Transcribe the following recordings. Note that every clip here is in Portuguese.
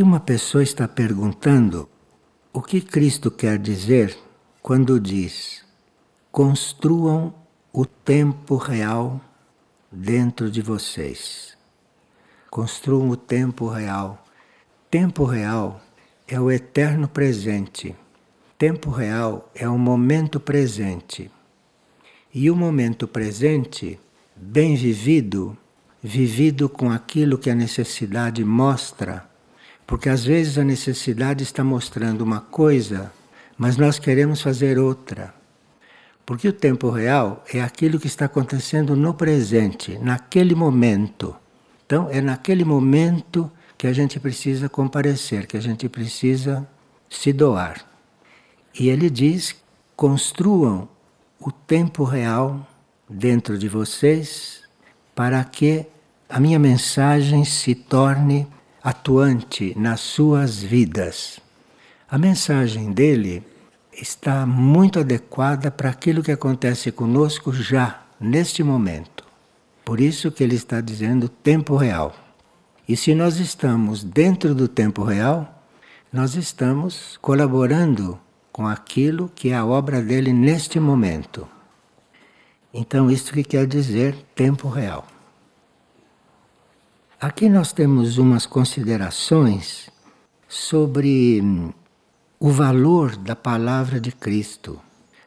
Aqui uma pessoa está perguntando o que Cristo quer dizer quando diz: construam o tempo real dentro de vocês. Construam o tempo real. Tempo real é o eterno presente. Tempo real é o momento presente. E o momento presente, bem vivido, vivido com aquilo que a necessidade mostra, porque às vezes a necessidade está mostrando uma coisa, mas nós queremos fazer outra. Porque o tempo real é aquilo que está acontecendo no presente, naquele momento. Então, é naquele momento que a gente precisa comparecer, que a gente precisa se doar. E ele diz: construam o tempo real dentro de vocês para que a minha mensagem se torne atuante nas suas vidas. A mensagem dele está muito adequada para aquilo que acontece conosco já, neste momento. Por isso que ele está dizendo tempo real. E se nós estamos dentro do tempo real, nós estamos colaborando com aquilo que é a obra dele neste momento. Então, isso que quer dizer tempo real. Aqui nós temos umas considerações sobre hum, o valor da palavra de Cristo.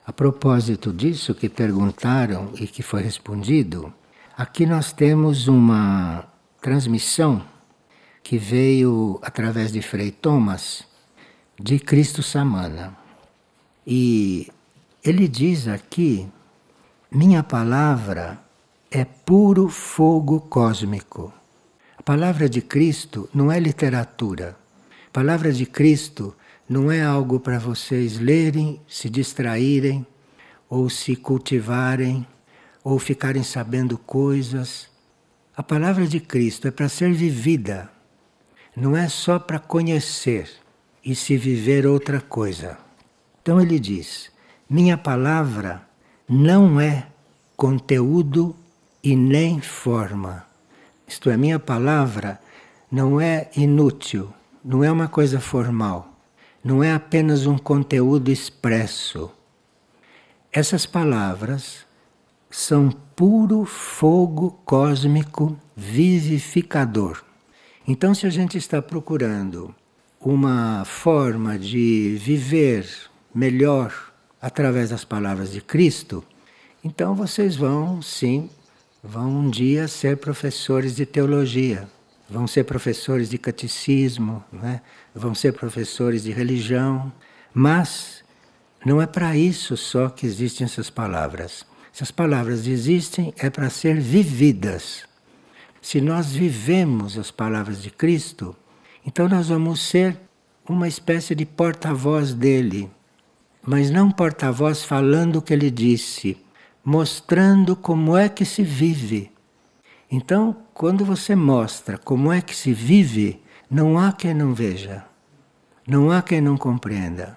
A propósito disso que perguntaram e que foi respondido, aqui nós temos uma transmissão que veio através de Frei Thomas de Cristo Samana. E ele diz aqui: minha palavra é puro fogo cósmico. Palavra de Cristo não é literatura. Palavra de Cristo não é algo para vocês lerem, se distraírem, ou se cultivarem, ou ficarem sabendo coisas. A palavra de Cristo é para ser vivida, não é só para conhecer e se viver outra coisa. Então ele diz: minha palavra não é conteúdo e nem forma. Isto é, minha palavra não é inútil, não é uma coisa formal não é apenas um conteúdo expresso. Essas palavras são puro fogo cósmico vivificador. Então, se a gente está procurando uma forma de viver melhor através das palavras de Cristo, então vocês vão, sim, vão um dia ser professores de teologia vão ser professores de catecismo, né? vão ser professores de religião, mas não é para isso só que existem essas palavras. Essas palavras existem é para ser vividas. Se nós vivemos as palavras de Cristo, então nós vamos ser uma espécie de porta-voz dele, mas não porta-voz falando o que ele disse, mostrando como é que se vive então, quando você mostra como é que se vive, não há quem não veja, não há quem não compreenda.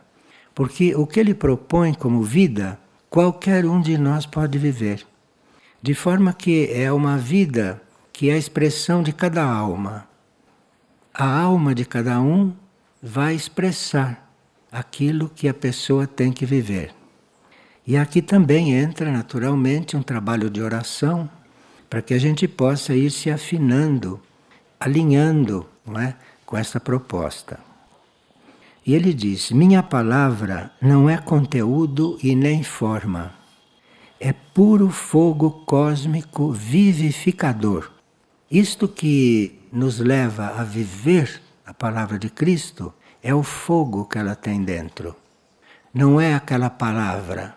Porque o que ele propõe como vida, qualquer um de nós pode viver. De forma que é uma vida que é a expressão de cada alma. A alma de cada um vai expressar aquilo que a pessoa tem que viver. E aqui também entra naturalmente um trabalho de oração, para que a gente possa ir se afinando, alinhando não é, com essa proposta. E ele diz: Minha palavra não é conteúdo e nem forma, é puro fogo cósmico vivificador. Isto que nos leva a viver a palavra de Cristo é o fogo que ela tem dentro. Não é aquela palavra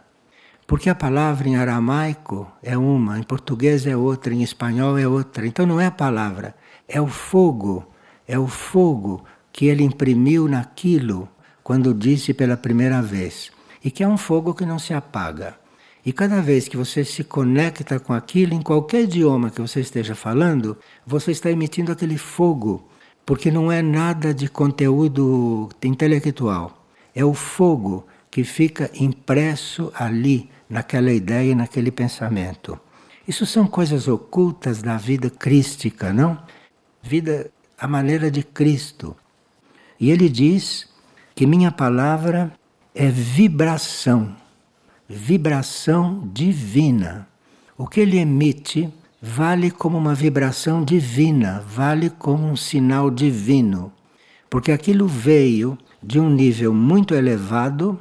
porque a palavra em aramaico é uma, em português é outra, em espanhol é outra. Então não é a palavra, é o fogo, é o fogo que ele imprimiu naquilo quando disse pela primeira vez. E que é um fogo que não se apaga. E cada vez que você se conecta com aquilo, em qualquer idioma que você esteja falando, você está emitindo aquele fogo, porque não é nada de conteúdo intelectual. É o fogo que fica impresso ali naquela ideia e naquele pensamento. Isso são coisas ocultas da vida crística, não? Vida à maneira de Cristo. E ele diz que minha palavra é vibração, vibração divina. O que ele emite vale como uma vibração divina, vale como um sinal divino, porque aquilo veio de um nível muito elevado,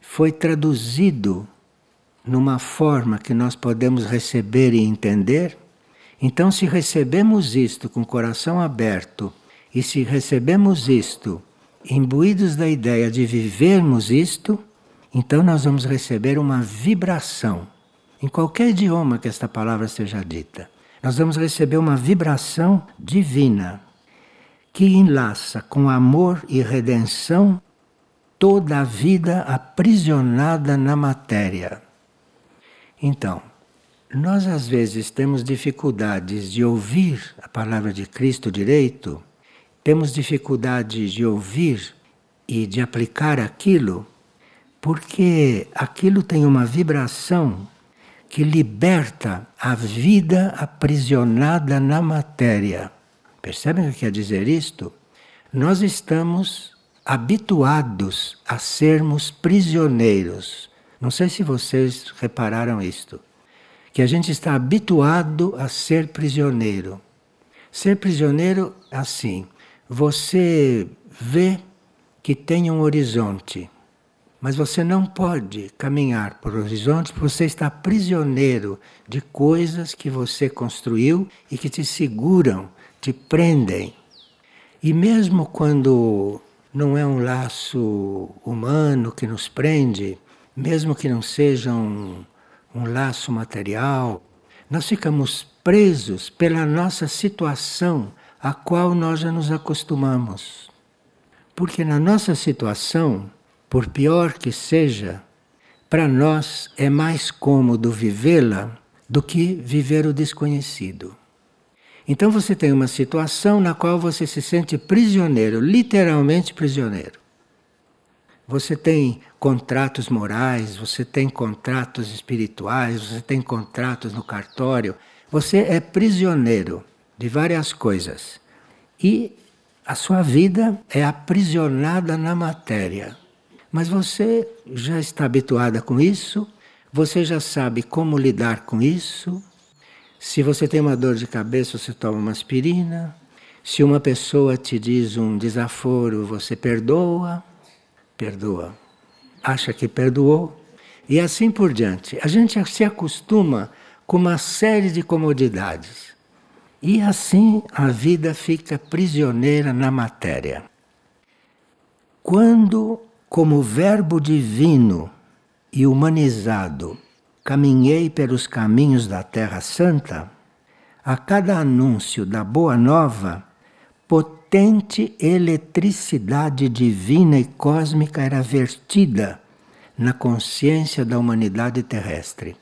foi traduzido numa forma que nós podemos receber e entender. Então, se recebemos isto com o coração aberto e se recebemos isto imbuídos da ideia de vivermos isto, então nós vamos receber uma vibração. Em qualquer idioma que esta palavra seja dita, nós vamos receber uma vibração divina que enlaça com amor e redenção toda a vida aprisionada na matéria. Então, nós às vezes temos dificuldades de ouvir a palavra de Cristo direito, temos dificuldades de ouvir e de aplicar aquilo, porque aquilo tem uma vibração que liberta a vida aprisionada na matéria. Percebem o que quer dizer isto? Nós estamos habituados a sermos prisioneiros não sei se vocês repararam isto, que a gente está habituado a ser prisioneiro. Ser prisioneiro assim, você vê que tem um horizonte, mas você não pode caminhar por horizonte porque você está prisioneiro de coisas que você construiu e que te seguram, te prendem. E mesmo quando não é um laço humano que nos prende, mesmo que não seja um, um laço material, nós ficamos presos pela nossa situação a qual nós já nos acostumamos. Porque na nossa situação, por pior que seja, para nós é mais cômodo vivê-la do que viver o desconhecido. Então você tem uma situação na qual você se sente prisioneiro, literalmente prisioneiro. Você tem contratos morais, você tem contratos espirituais, você tem contratos no cartório. Você é prisioneiro de várias coisas. E a sua vida é aprisionada na matéria. Mas você já está habituada com isso, você já sabe como lidar com isso. Se você tem uma dor de cabeça, você toma uma aspirina. Se uma pessoa te diz um desaforo, você perdoa perdoa, acha que perdoou, e assim por diante. A gente se acostuma com uma série de comodidades. E assim a vida fica prisioneira na matéria. Quando, como Verbo divino e humanizado, caminhei pelos caminhos da Terra Santa, a cada anúncio da Boa Nova, potente eletricidade divina e cósmica era vertida na consciência da humanidade terrestre.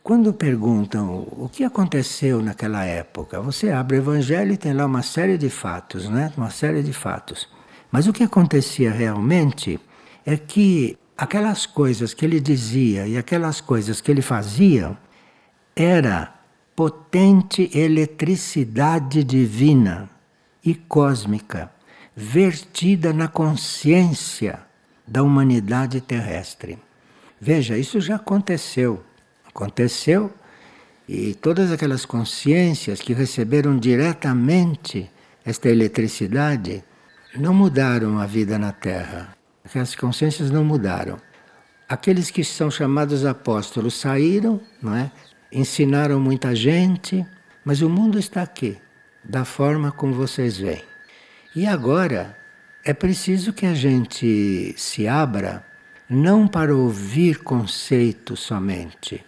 Quando perguntam o que aconteceu naquela época, você abre o Evangelho e tem lá uma série de fatos, né? Uma série de fatos. Mas o que acontecia realmente é que aquelas coisas que ele dizia e aquelas coisas que ele fazia era potente eletricidade divina e cósmica, vertida na consciência da humanidade terrestre. Veja, isso já aconteceu. Aconteceu e todas aquelas consciências que receberam diretamente esta eletricidade não mudaram a vida na Terra. Aquelas consciências não mudaram. Aqueles que são chamados apóstolos saíram, não é? Ensinaram muita gente, mas o mundo está aqui da forma como vocês veem. E agora é preciso que a gente se abra não para ouvir conceitos somente,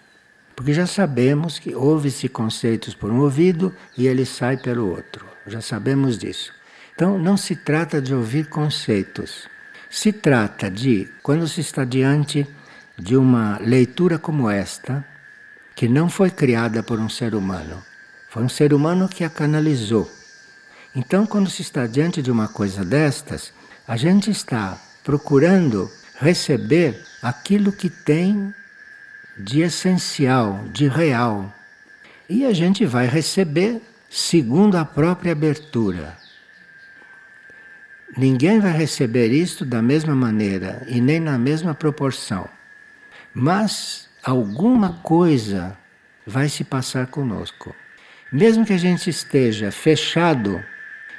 porque já sabemos que ouve-se conceitos por um ouvido e ele sai pelo outro. Já sabemos disso. Então não se trata de ouvir conceitos. Se trata de, quando se está diante de uma leitura como esta, que não foi criada por um ser humano, foi um ser humano que a canalizou. Então, quando se está diante de uma coisa destas, a gente está procurando receber aquilo que tem de essencial, de real. E a gente vai receber segundo a própria abertura. ninguém vai receber isto da mesma maneira e nem na mesma proporção. Mas alguma coisa vai se passar conosco. Mesmo que a gente esteja fechado,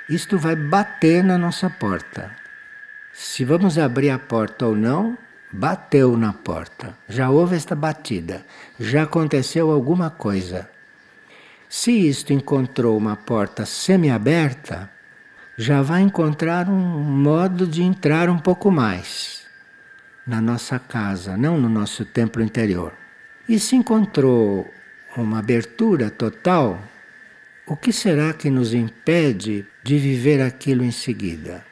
isto vai bater na nossa porta. Se vamos abrir a porta ou não, bateu na porta. Já houve esta batida. Já aconteceu alguma coisa. Se isto encontrou uma porta semi-aberta, já vai encontrar um modo de entrar um pouco mais na nossa casa, não no nosso templo interior. E se encontrou uma abertura total, o que será que nos impede de viver aquilo em seguida?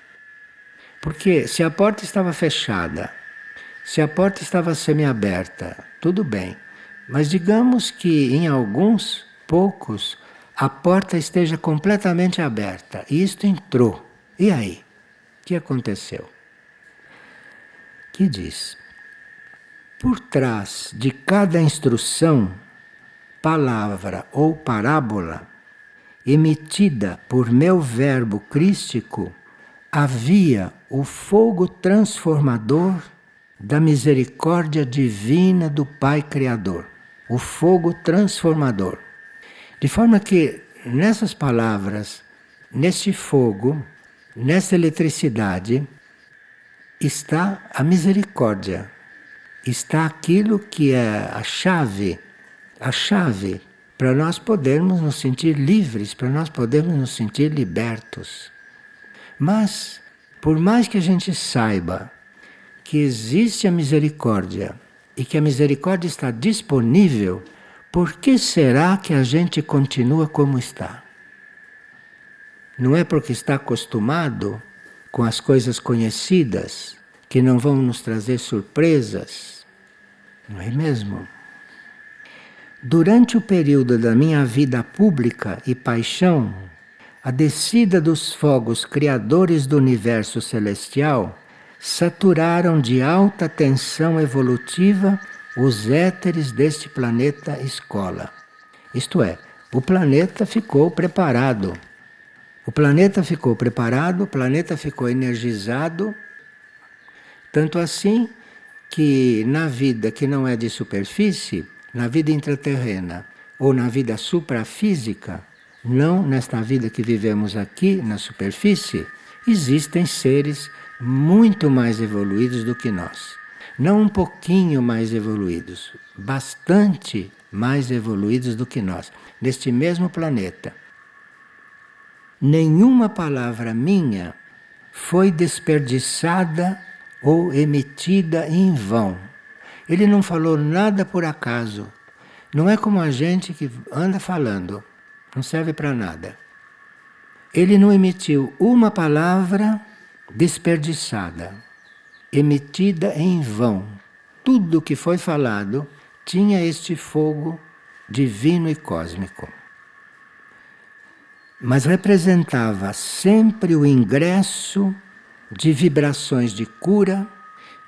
Porque se a porta estava fechada, se a porta estava semi-aberta, tudo bem. Mas digamos que em alguns, poucos, a porta esteja completamente aberta e isto entrou. E aí? O que aconteceu? Que diz: Por trás de cada instrução, palavra ou parábola emitida por meu verbo crístico, havia o fogo transformador da misericórdia divina do Pai Criador. O fogo transformador. De forma que nessas palavras, neste fogo, nessa eletricidade, está a misericórdia. Está aquilo que é a chave, a chave para nós podermos nos sentir livres, para nós podermos nos sentir libertos. Mas, por mais que a gente saiba que existe a misericórdia e que a misericórdia está disponível, por que será que a gente continua como está? Não é porque está acostumado com as coisas conhecidas que não vão nos trazer surpresas? Não é mesmo? Durante o período da minha vida pública e paixão, a descida dos fogos criadores do universo celestial saturaram de alta tensão evolutiva os éteres deste planeta escola. Isto é, o planeta ficou preparado. O planeta ficou preparado, o planeta ficou energizado, tanto assim que na vida que não é de superfície, na vida intraterrena ou na vida suprafísica, não nesta vida que vivemos aqui na superfície, existem seres muito mais evoluídos do que nós. Não um pouquinho mais evoluídos, bastante mais evoluídos do que nós, neste mesmo planeta. Nenhuma palavra minha foi desperdiçada ou emitida em vão. Ele não falou nada por acaso. Não é como a gente que anda falando, não serve para nada. Ele não emitiu uma palavra desperdiçada, emitida em vão. Tudo que foi falado tinha este fogo divino e cósmico. Mas representava sempre o ingresso de vibrações de cura,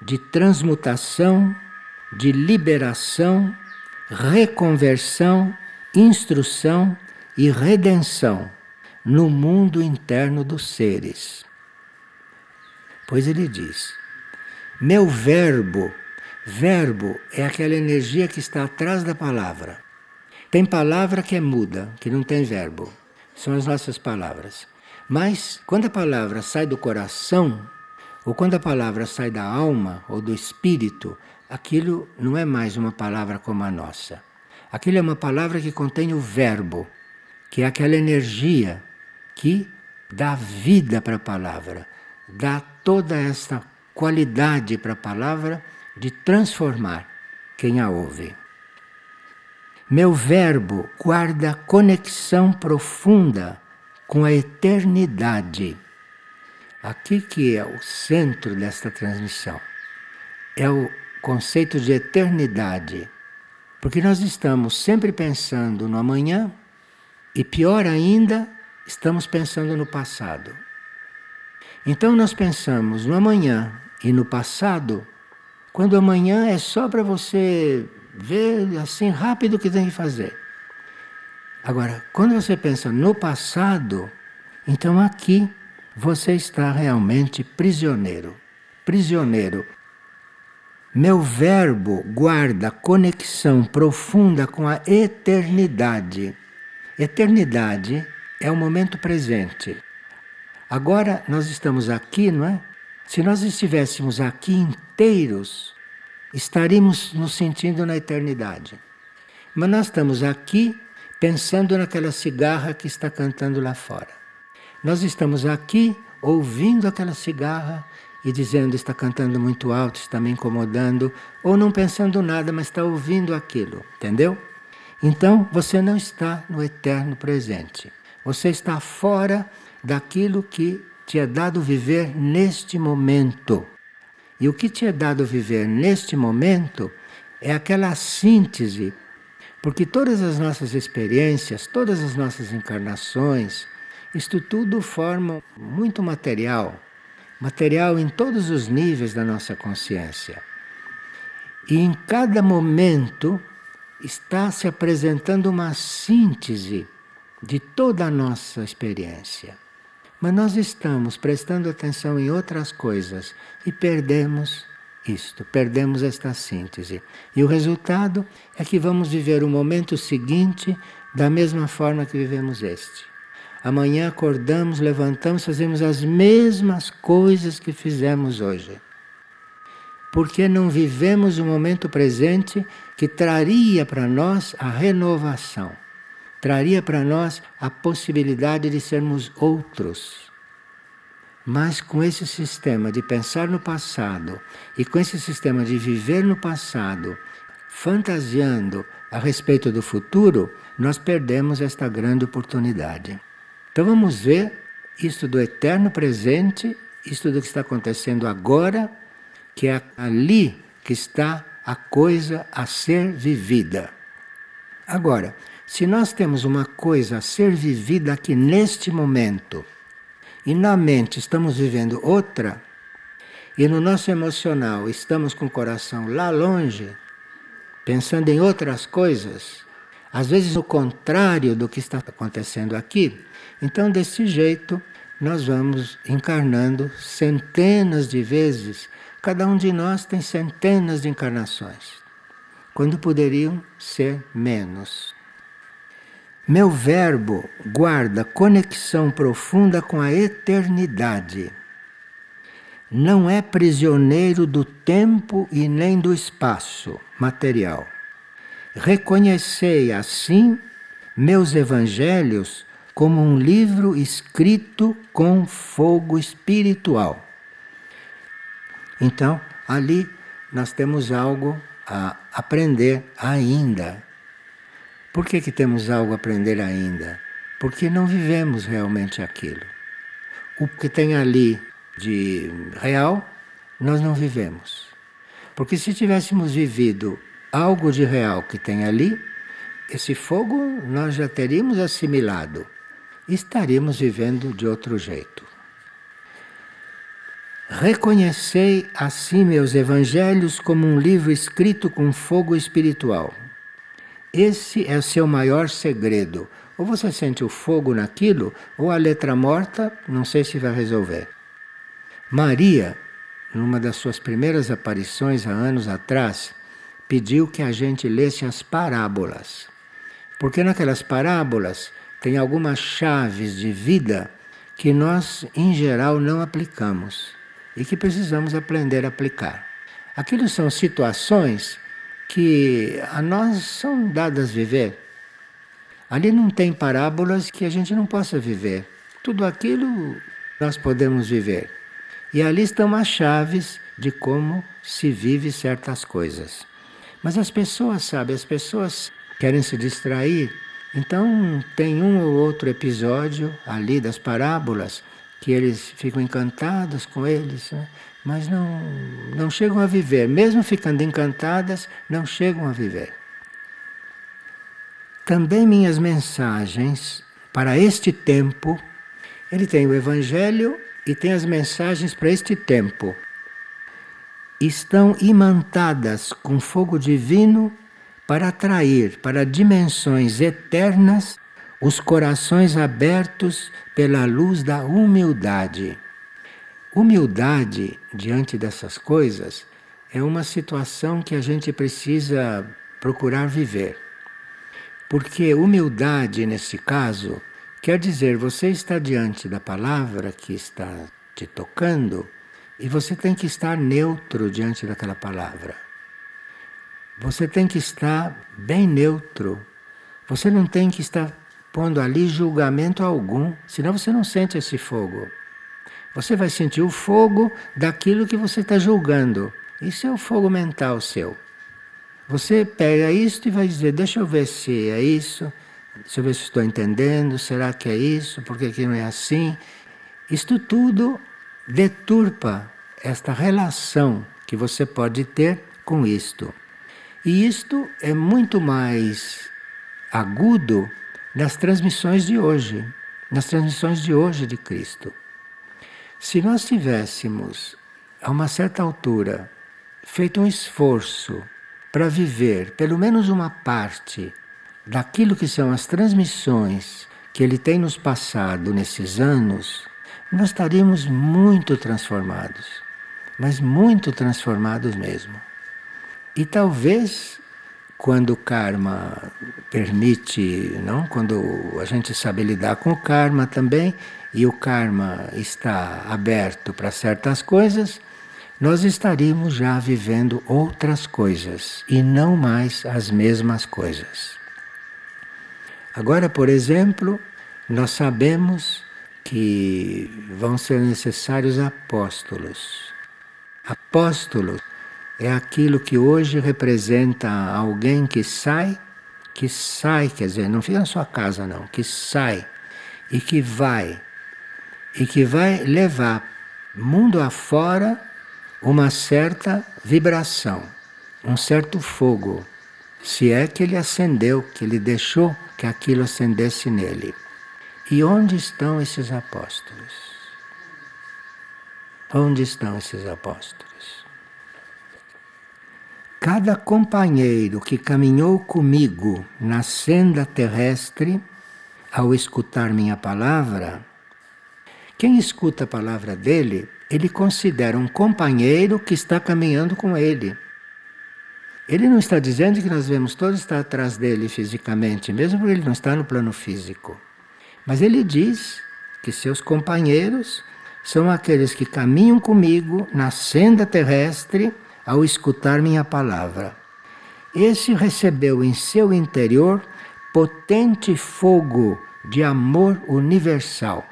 de transmutação, de liberação, reconversão, instrução e redenção no mundo interno dos seres. Pois ele diz: Meu verbo, verbo é aquela energia que está atrás da palavra. Tem palavra que é muda, que não tem verbo. São as nossas palavras. Mas quando a palavra sai do coração, ou quando a palavra sai da alma ou do espírito, aquilo não é mais uma palavra como a nossa. Aquilo é uma palavra que contém o verbo, que é aquela energia que dá vida para a palavra, dá toda esta qualidade para a palavra de transformar quem a ouve. Meu verbo guarda conexão profunda com a eternidade. Aqui que é o centro desta transmissão. É o conceito de eternidade. Porque nós estamos sempre pensando no amanhã e pior ainda, estamos pensando no passado. Então nós pensamos no amanhã e no passado, quando amanhã é só para você ver assim rápido o que tem que fazer. Agora, quando você pensa no passado, então aqui você está realmente prisioneiro. Prisioneiro. Meu verbo guarda conexão profunda com a eternidade. Eternidade é o momento presente. Agora nós estamos aqui, não é? Se nós estivéssemos aqui inteiros, estaríamos nos sentindo na eternidade. Mas nós estamos aqui pensando naquela cigarra que está cantando lá fora. Nós estamos aqui ouvindo aquela cigarra e dizendo está cantando muito alto, está me incomodando, ou não pensando nada, mas está ouvindo aquilo, entendeu? Então você não está no eterno presente. Você está fora daquilo que te é dado viver neste momento. E o que te é dado viver neste momento é aquela síntese, porque todas as nossas experiências, todas as nossas encarnações, isto tudo forma muito material, material em todos os níveis da nossa consciência. E em cada momento está se apresentando uma síntese de toda a nossa experiência. Mas nós estamos prestando atenção em outras coisas e perdemos isto, perdemos esta síntese. E o resultado é que vamos viver o momento seguinte da mesma forma que vivemos este. Amanhã acordamos, levantamos, fazemos as mesmas coisas que fizemos hoje. Porque não vivemos o momento presente que traria para nós a renovação traria para nós a possibilidade de sermos outros. Mas com esse sistema de pensar no passado e com esse sistema de viver no passado, fantasiando a respeito do futuro, nós perdemos esta grande oportunidade. Então vamos ver isto do eterno presente, isto do que está acontecendo agora, que é ali que está a coisa a ser vivida. Agora, se nós temos uma coisa a ser vivida aqui neste momento, e na mente estamos vivendo outra, e no nosso emocional estamos com o coração lá longe, pensando em outras coisas, às vezes o contrário do que está acontecendo aqui, então desse jeito nós vamos encarnando centenas de vezes. Cada um de nós tem centenas de encarnações, quando poderiam ser menos. Meu verbo guarda conexão profunda com a eternidade. Não é prisioneiro do tempo e nem do espaço material. Reconhecei assim meus evangelhos como um livro escrito com fogo espiritual. Então, ali nós temos algo a aprender ainda por que, que temos algo a aprender ainda? Porque não vivemos realmente aquilo. O que tem ali de real, nós não vivemos. Porque se tivéssemos vivido algo de real que tem ali, esse fogo nós já teríamos assimilado. Estaríamos vivendo de outro jeito. Reconhecei assim meus evangelhos como um livro escrito com fogo espiritual. Esse é seu maior segredo. Ou você sente o fogo naquilo, ou a letra morta, não sei se vai resolver. Maria, numa das suas primeiras aparições há anos atrás, pediu que a gente lesse as parábolas. Porque naquelas parábolas tem algumas chaves de vida que nós, em geral, não aplicamos e que precisamos aprender a aplicar. Aquilo são situações que a nós são dadas viver. Ali não tem parábolas que a gente não possa viver. Tudo aquilo nós podemos viver. E ali estão as chaves de como se vive certas coisas. Mas as pessoas, sabe, as pessoas querem se distrair. Então tem um ou outro episódio ali das parábolas que eles ficam encantados com eles. Né? mas não, não chegam a viver. Mesmo ficando encantadas, não chegam a viver. Também minhas mensagens para este tempo, ele tem o Evangelho e tem as mensagens para este tempo. Estão imantadas com fogo divino para atrair para dimensões eternas os corações abertos pela luz da humildade. Humildade diante dessas coisas é uma situação que a gente precisa procurar viver. Porque humildade, nesse caso, quer dizer você está diante da palavra que está te tocando e você tem que estar neutro diante daquela palavra. Você tem que estar bem neutro. Você não tem que estar pondo ali julgamento algum, senão você não sente esse fogo. Você vai sentir o fogo daquilo que você está julgando. Isso é o fogo mental seu. Você pega isto e vai dizer: deixa eu ver se é isso, deixa eu ver se estou entendendo, será que é isso, por que, que não é assim? Isto tudo deturpa esta relação que você pode ter com isto. E isto é muito mais agudo nas transmissões de hoje, nas transmissões de hoje de Cristo. Se nós tivéssemos, a uma certa altura, feito um esforço para viver pelo menos uma parte daquilo que são as transmissões que ele tem nos passado nesses anos, nós estaríamos muito transformados, mas muito transformados mesmo. E talvez quando o karma permite, não? Quando a gente sabe lidar com o karma também e o karma está aberto para certas coisas, nós estaríamos já vivendo outras coisas e não mais as mesmas coisas. Agora, por exemplo, nós sabemos que vão ser necessários apóstolos. Apóstolos é aquilo que hoje representa alguém que sai, que sai, quer dizer, não fica na sua casa não, que sai e que vai, e que vai levar mundo afora uma certa vibração, um certo fogo, se é que ele acendeu, que ele deixou que aquilo acendesse nele. E onde estão esses apóstolos? Onde estão esses apóstolos? Cada companheiro que caminhou comigo na senda terrestre, ao escutar minha palavra, quem escuta a palavra dele, ele considera um companheiro que está caminhando com ele. Ele não está dizendo que nós devemos todos estar atrás dele fisicamente, mesmo porque ele não está no plano físico. Mas ele diz que seus companheiros são aqueles que caminham comigo na senda terrestre ao escutar minha palavra. Esse recebeu em seu interior potente fogo de amor universal.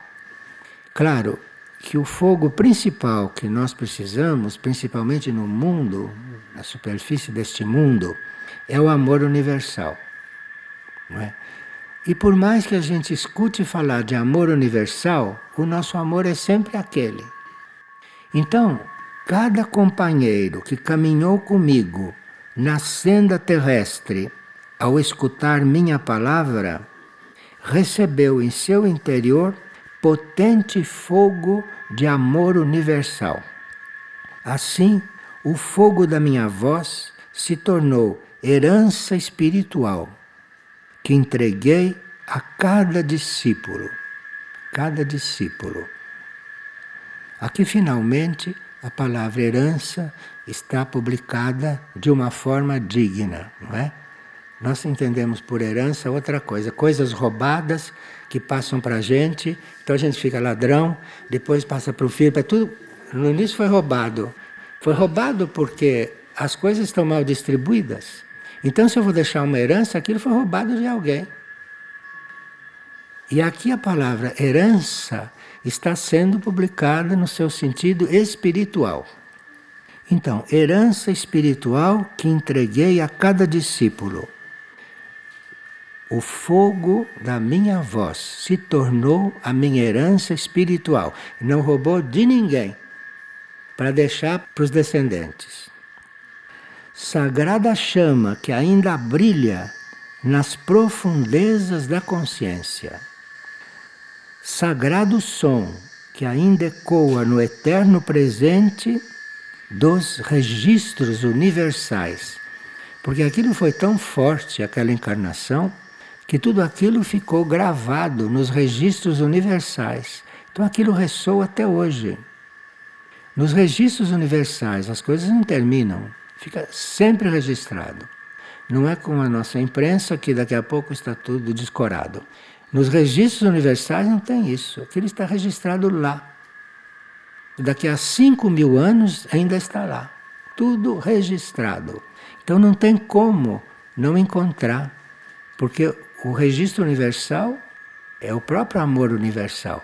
Claro que o fogo principal que nós precisamos, principalmente no mundo, na superfície deste mundo, é o amor universal. Não é? E por mais que a gente escute falar de amor universal, o nosso amor é sempre aquele. Então, Cada companheiro que caminhou comigo na senda terrestre, ao escutar minha palavra, recebeu em seu interior potente fogo de amor universal. Assim, o fogo da minha voz se tornou herança espiritual que entreguei a cada discípulo. Cada discípulo. Aqui, finalmente, a palavra herança está publicada de uma forma digna, não é? Nós entendemos por herança outra coisa, coisas roubadas que passam para a gente, então a gente fica ladrão, depois passa para o filho, para tudo. No início foi roubado. Foi roubado porque as coisas estão mal distribuídas. Então, se eu vou deixar uma herança, aquilo foi roubado de alguém. E aqui a palavra herança está sendo publicada no seu sentido espiritual. Então, herança espiritual que entreguei a cada discípulo. O fogo da minha voz se tornou a minha herança espiritual. Não roubou de ninguém para deixar para os descendentes. Sagrada chama que ainda brilha nas profundezas da consciência sagrado som que ainda ecoa no eterno presente dos registros universais. Porque aquilo foi tão forte, aquela encarnação, que tudo aquilo ficou gravado nos registros universais. Então aquilo ressoa até hoje. Nos registros universais as coisas não terminam, fica sempre registrado. Não é como a nossa imprensa que daqui a pouco está tudo descorado. Nos registros universais não tem isso. Aquilo está registrado lá. Daqui a 5 mil anos ainda está lá. Tudo registrado. Então não tem como não encontrar. Porque o registro universal é o próprio amor universal.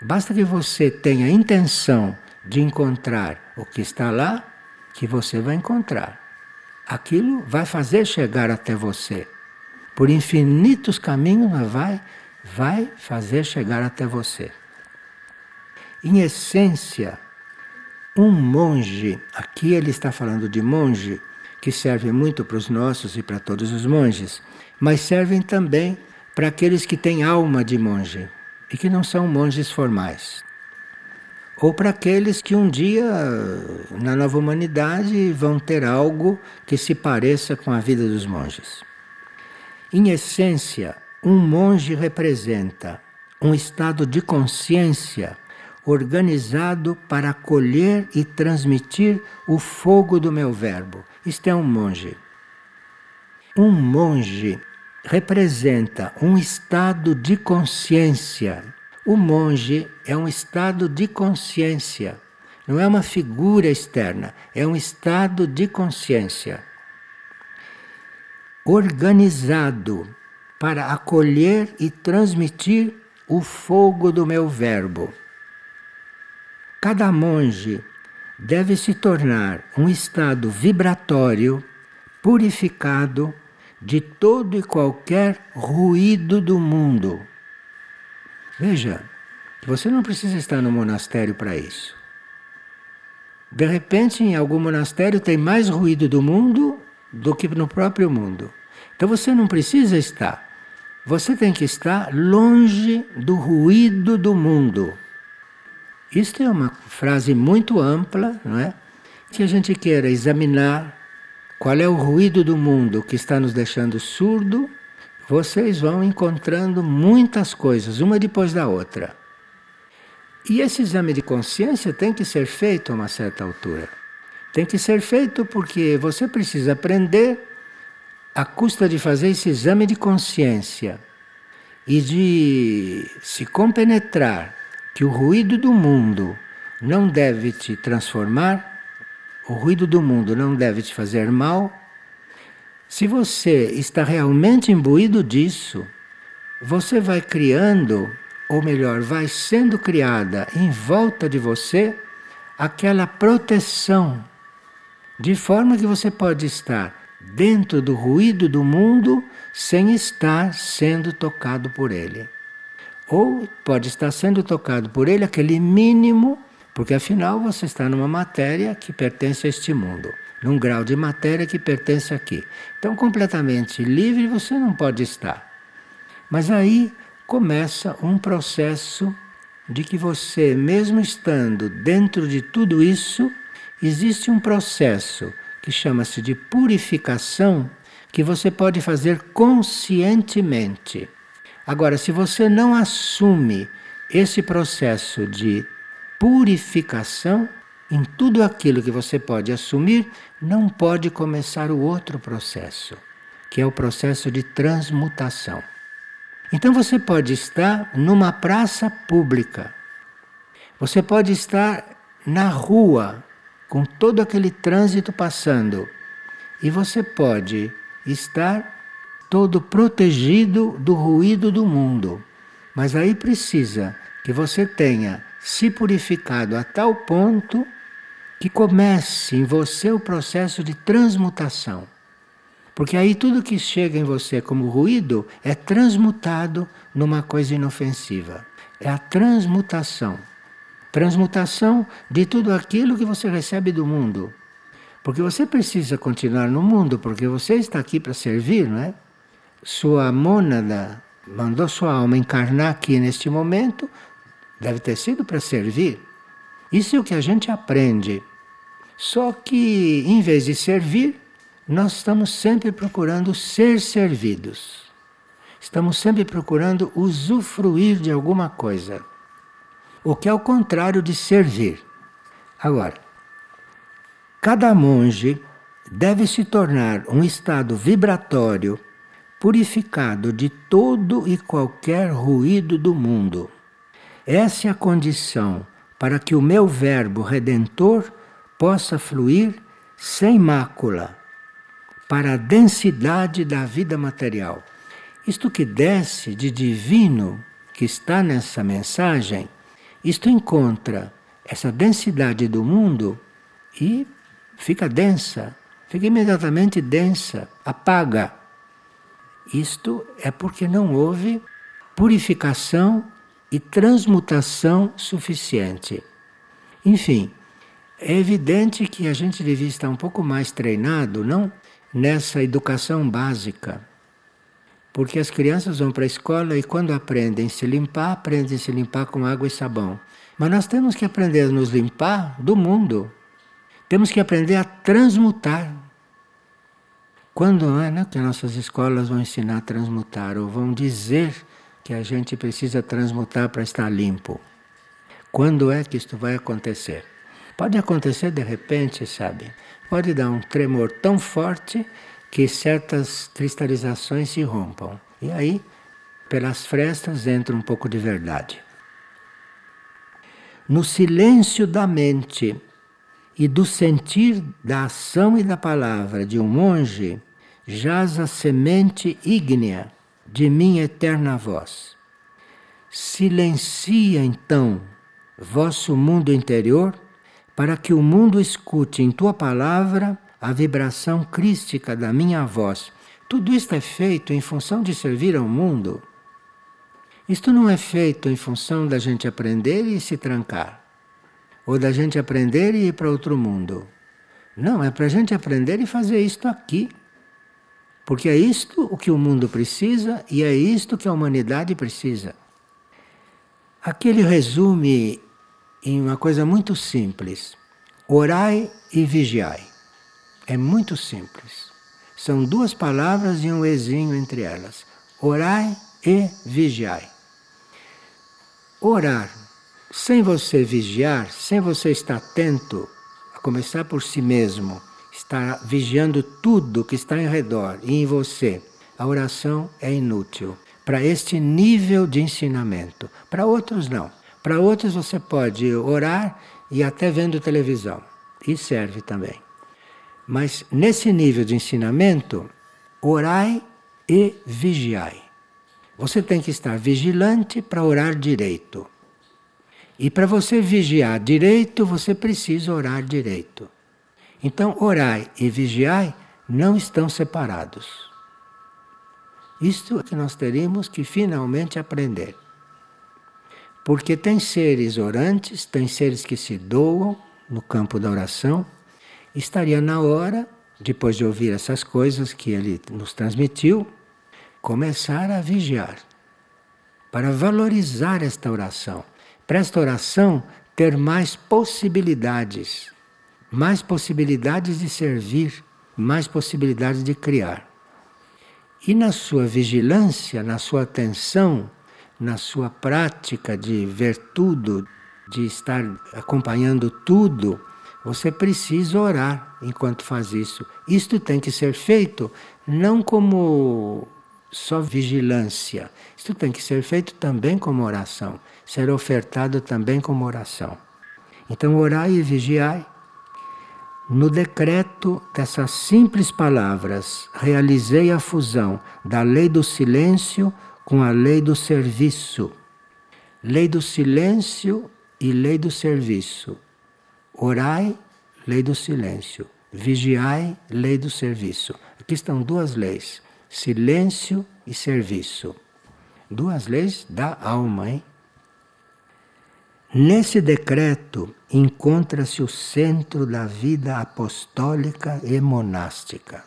Basta que você tenha intenção de encontrar o que está lá, que você vai encontrar. Aquilo vai fazer chegar até você. Por infinitos caminhos, vai, vai fazer chegar até você. Em essência, um monge, aqui ele está falando de monge, que serve muito para os nossos e para todos os monges, mas servem também para aqueles que têm alma de monge e que não são monges formais ou para aqueles que um dia na nova humanidade vão ter algo que se pareça com a vida dos monges. Em essência, um monge representa um estado de consciência organizado para acolher e transmitir o fogo do meu verbo. Isto é um monge. Um monge representa um estado de consciência o monge é um estado de consciência, não é uma figura externa, é um estado de consciência organizado para acolher e transmitir o fogo do meu verbo. Cada monge deve se tornar um estado vibratório, purificado de todo e qualquer ruído do mundo Veja, você não precisa estar no monastério para isso. De repente, em algum monastério tem mais ruído do mundo do que no próprio mundo. Então você não precisa estar. Você tem que estar longe do ruído do mundo. Isto é uma frase muito ampla, não é? Que a gente queira examinar qual é o ruído do mundo que está nos deixando surdo vocês vão encontrando muitas coisas, uma depois da outra. E esse exame de consciência tem que ser feito a uma certa altura. Tem que ser feito porque você precisa aprender, à custa de fazer esse exame de consciência e de se compenetrar que o ruído do mundo não deve te transformar, o ruído do mundo não deve te fazer mal, se você está realmente imbuído disso, você vai criando, ou melhor, vai sendo criada em volta de você aquela proteção, de forma que você pode estar dentro do ruído do mundo sem estar sendo tocado por ele. Ou pode estar sendo tocado por ele aquele mínimo, porque afinal você está numa matéria que pertence a este mundo num grau de matéria que pertence aqui. Então, completamente livre você não pode estar. Mas aí começa um processo de que você, mesmo estando dentro de tudo isso, existe um processo que chama-se de purificação que você pode fazer conscientemente. Agora, se você não assume esse processo de purificação, em tudo aquilo que você pode assumir, não pode começar o outro processo, que é o processo de transmutação. Então você pode estar numa praça pública, você pode estar na rua, com todo aquele trânsito passando, e você pode estar todo protegido do ruído do mundo. Mas aí precisa que você tenha se purificado a tal ponto que comece em você o processo de transmutação. Porque aí tudo que chega em você como ruído é transmutado numa coisa inofensiva. É a transmutação. Transmutação de tudo aquilo que você recebe do mundo. Porque você precisa continuar no mundo, porque você está aqui para servir, não é? Sua mônada mandou sua alma encarnar aqui neste momento, deve ter sido para servir. Isso é o que a gente aprende só que, em vez de servir, nós estamos sempre procurando ser servidos. Estamos sempre procurando usufruir de alguma coisa, o que é o contrário de servir. Agora, cada monge deve se tornar um estado vibratório purificado de todo e qualquer ruído do mundo. Essa é a condição para que o meu Verbo redentor possa fluir sem mácula para a densidade da vida material. Isto que desce de divino que está nessa mensagem, isto encontra essa densidade do mundo e fica densa, fica imediatamente densa, apaga. Isto é porque não houve purificação e transmutação suficiente. Enfim, é evidente que a gente devia estar um pouco mais treinado, não nessa educação básica porque as crianças vão para a escola e quando aprendem a se limpar, aprendem a se limpar com água e sabão. Mas nós temos que aprender a nos limpar do mundo. Temos que aprender a transmutar. Quando é né, que nossas escolas vão ensinar a transmutar ou vão dizer que a gente precisa transmutar para estar limpo? Quando é que isto vai acontecer? Pode acontecer de repente, sabe? Pode dar um tremor tão forte que certas cristalizações se rompam. E aí, pelas frestas, entra um pouco de verdade. No silêncio da mente e do sentir da ação e da palavra de um monge, jaz a semente ígnea de minha eterna voz. Silencia então vosso mundo interior, para que o mundo escute em tua palavra a vibração crística da minha voz. Tudo isto é feito em função de servir ao mundo. Isto não é feito em função da gente aprender e se trancar, ou da gente aprender e ir para outro mundo. Não, é para a gente aprender e fazer isto aqui. Porque é isto o que o mundo precisa e é isto que a humanidade precisa. Aqui ele resume em uma coisa muito simples: orai e vigiai. É muito simples. São duas palavras e um ezinho entre elas. Orai e vigiai. Orar sem você vigiar, sem você estar atento, a começar por si mesmo, estar vigiando tudo que está em redor e em você, a oração é inútil para este nível de ensinamento. Para outros, não. Para outros, você pode orar e até vendo televisão. E serve também. Mas nesse nível de ensinamento, orai e vigiai. Você tem que estar vigilante para orar direito. E para você vigiar direito, você precisa orar direito. Então, orai e vigiai não estão separados. Isto é que nós teríamos que finalmente aprender. Porque tem seres orantes, tem seres que se doam no campo da oração estaria na hora, depois de ouvir essas coisas que ele nos transmitiu, começar a vigiar, para valorizar esta oração, para esta oração ter mais possibilidades, mais possibilidades de servir, mais possibilidades de criar. E na sua vigilância, na sua atenção, na sua prática de ver tudo, de estar acompanhando tudo, você precisa orar enquanto faz isso. Isto tem que ser feito não como só vigilância. Isto tem que ser feito também como oração. Ser ofertado também como oração. Então, orai e vigiai. No decreto dessas simples palavras, realizei a fusão da lei do silêncio com a lei do serviço. Lei do silêncio e lei do serviço. Orai, lei do silêncio. Vigiai, lei do serviço. Aqui estão duas leis: silêncio e serviço. Duas leis da alma, hein? Nesse decreto encontra-se o centro da vida apostólica e monástica.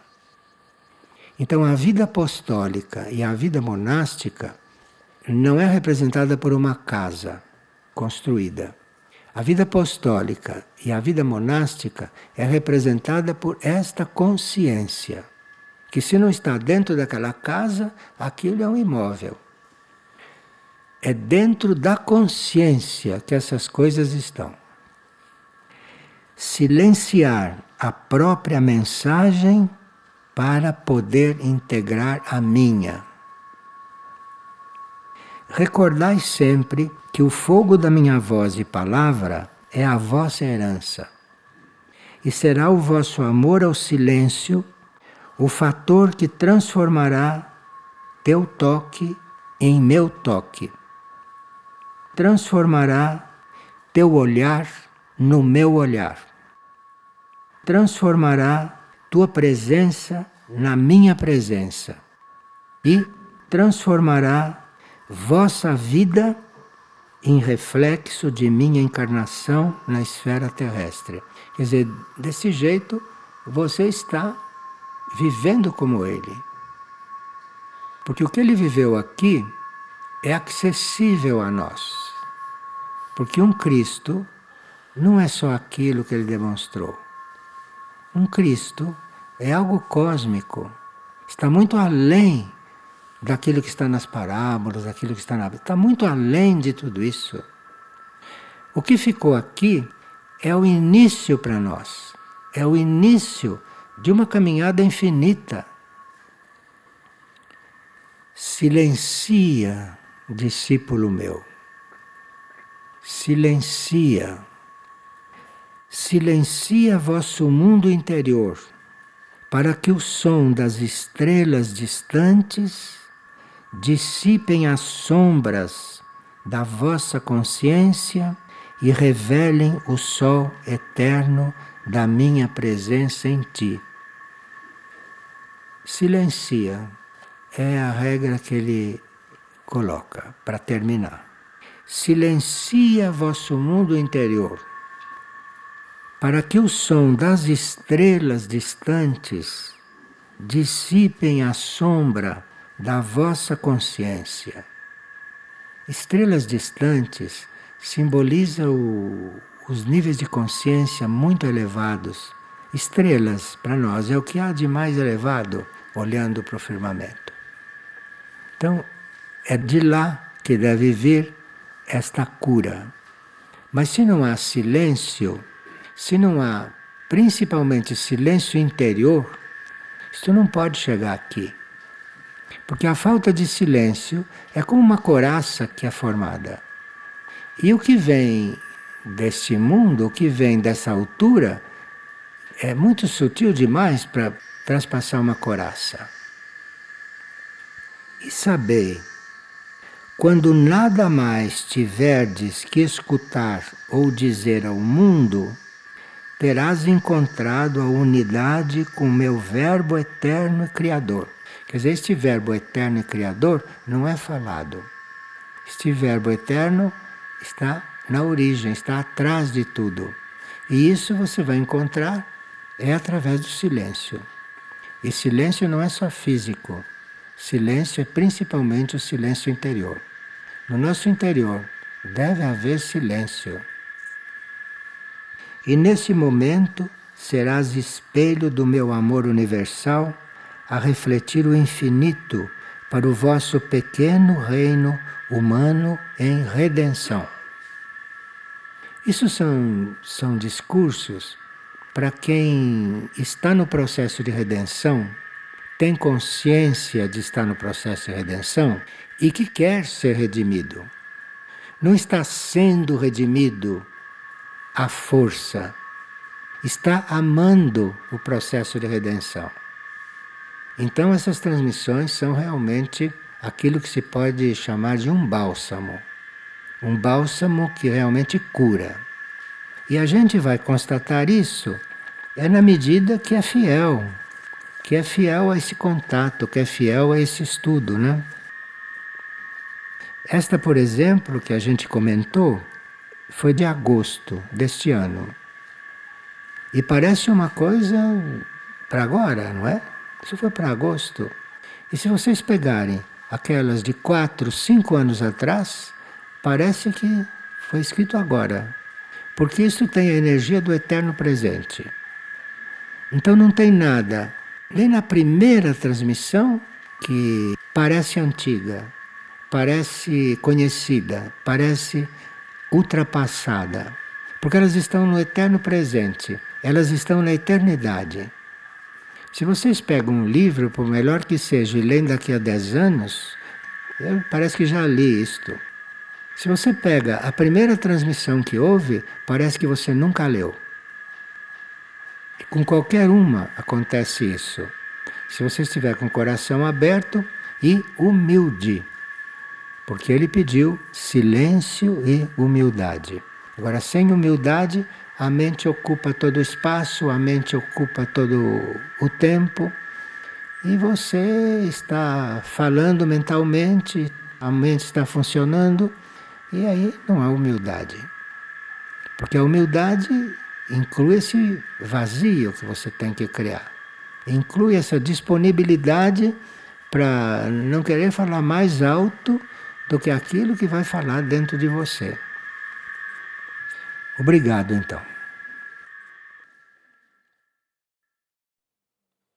Então, a vida apostólica e a vida monástica não é representada por uma casa construída a vida apostólica e a vida monástica é representada por esta consciência, que se não está dentro daquela casa, aquilo é um imóvel. É dentro da consciência que essas coisas estão. Silenciar a própria mensagem para poder integrar a minha. Recordai sempre que o fogo da minha voz e palavra é a vossa herança. E será o vosso amor ao silêncio o fator que transformará teu toque em meu toque. Transformará teu olhar no meu olhar. Transformará tua presença na minha presença. E transformará vossa vida em reflexo de minha encarnação na esfera terrestre. Quer dizer, desse jeito você está vivendo como ele. Porque o que ele viveu aqui é acessível a nós. Porque um Cristo não é só aquilo que ele demonstrou. Um Cristo é algo cósmico. Está muito além daquilo que está nas parábolas, daquilo que está na. Está muito além de tudo isso. O que ficou aqui é o início para nós. É o início de uma caminhada infinita. Silencia, discípulo meu. Silencia. Silencia vosso mundo interior, para que o som das estrelas distantes dissipem as sombras da vossa consciência e revelem o sol eterno da minha presença em ti. Silencia é a regra que ele coloca para terminar. Silencia vosso mundo interior, para que o som das estrelas distantes dissipem a sombra da vossa consciência. Estrelas distantes simboliza o, os níveis de consciência muito elevados. Estrelas, para nós, é o que há de mais elevado olhando para o firmamento. Então, é de lá que deve vir esta cura. Mas se não há silêncio, se não há principalmente silêncio interior, isto não pode chegar aqui. Porque a falta de silêncio é como uma coraça que é formada. E o que vem deste mundo, o que vem dessa altura, é muito sutil demais para transpassar uma coraça. E sabei, quando nada mais tiverdes que escutar ou dizer ao mundo, terás encontrado a unidade com meu Verbo eterno e Criador. Quer dizer, este Verbo eterno e Criador não é falado. Este Verbo eterno está na origem, está atrás de tudo. E isso você vai encontrar é através do silêncio. E silêncio não é só físico. Silêncio é principalmente o silêncio interior. No nosso interior deve haver silêncio. E nesse momento serás espelho do meu amor universal a refletir o infinito para o vosso pequeno reino humano em redenção. Isso são, são discursos para quem está no processo de redenção, tem consciência de estar no processo de redenção e que quer ser redimido. Não está sendo redimido à força, está amando o processo de redenção. Então, essas transmissões são realmente aquilo que se pode chamar de um bálsamo. Um bálsamo que realmente cura. E a gente vai constatar isso é na medida que é fiel, que é fiel a esse contato, que é fiel a esse estudo, né? Esta, por exemplo, que a gente comentou, foi de agosto deste ano. E parece uma coisa para agora, não é? Isso foi para agosto. E se vocês pegarem aquelas de quatro, cinco anos atrás, parece que foi escrito agora. Porque isso tem a energia do eterno presente. Então não tem nada Nem na primeira transmissão, que parece antiga, parece conhecida, parece ultrapassada, porque elas estão no eterno presente, elas estão na eternidade. Se vocês pegam um livro, por melhor que seja, e leem daqui a 10 anos, parece que já li isto. Se você pega a primeira transmissão que houve, parece que você nunca leu. Com qualquer uma acontece isso. Se você estiver com o coração aberto e humilde. Porque ele pediu silêncio e humildade. Agora, sem humildade, a mente ocupa todo o espaço, a mente ocupa todo o tempo. E você está falando mentalmente, a mente está funcionando e aí não há humildade. Porque a humildade inclui esse vazio que você tem que criar. Inclui essa disponibilidade para não querer falar mais alto do que aquilo que vai falar dentro de você. Obrigado, então.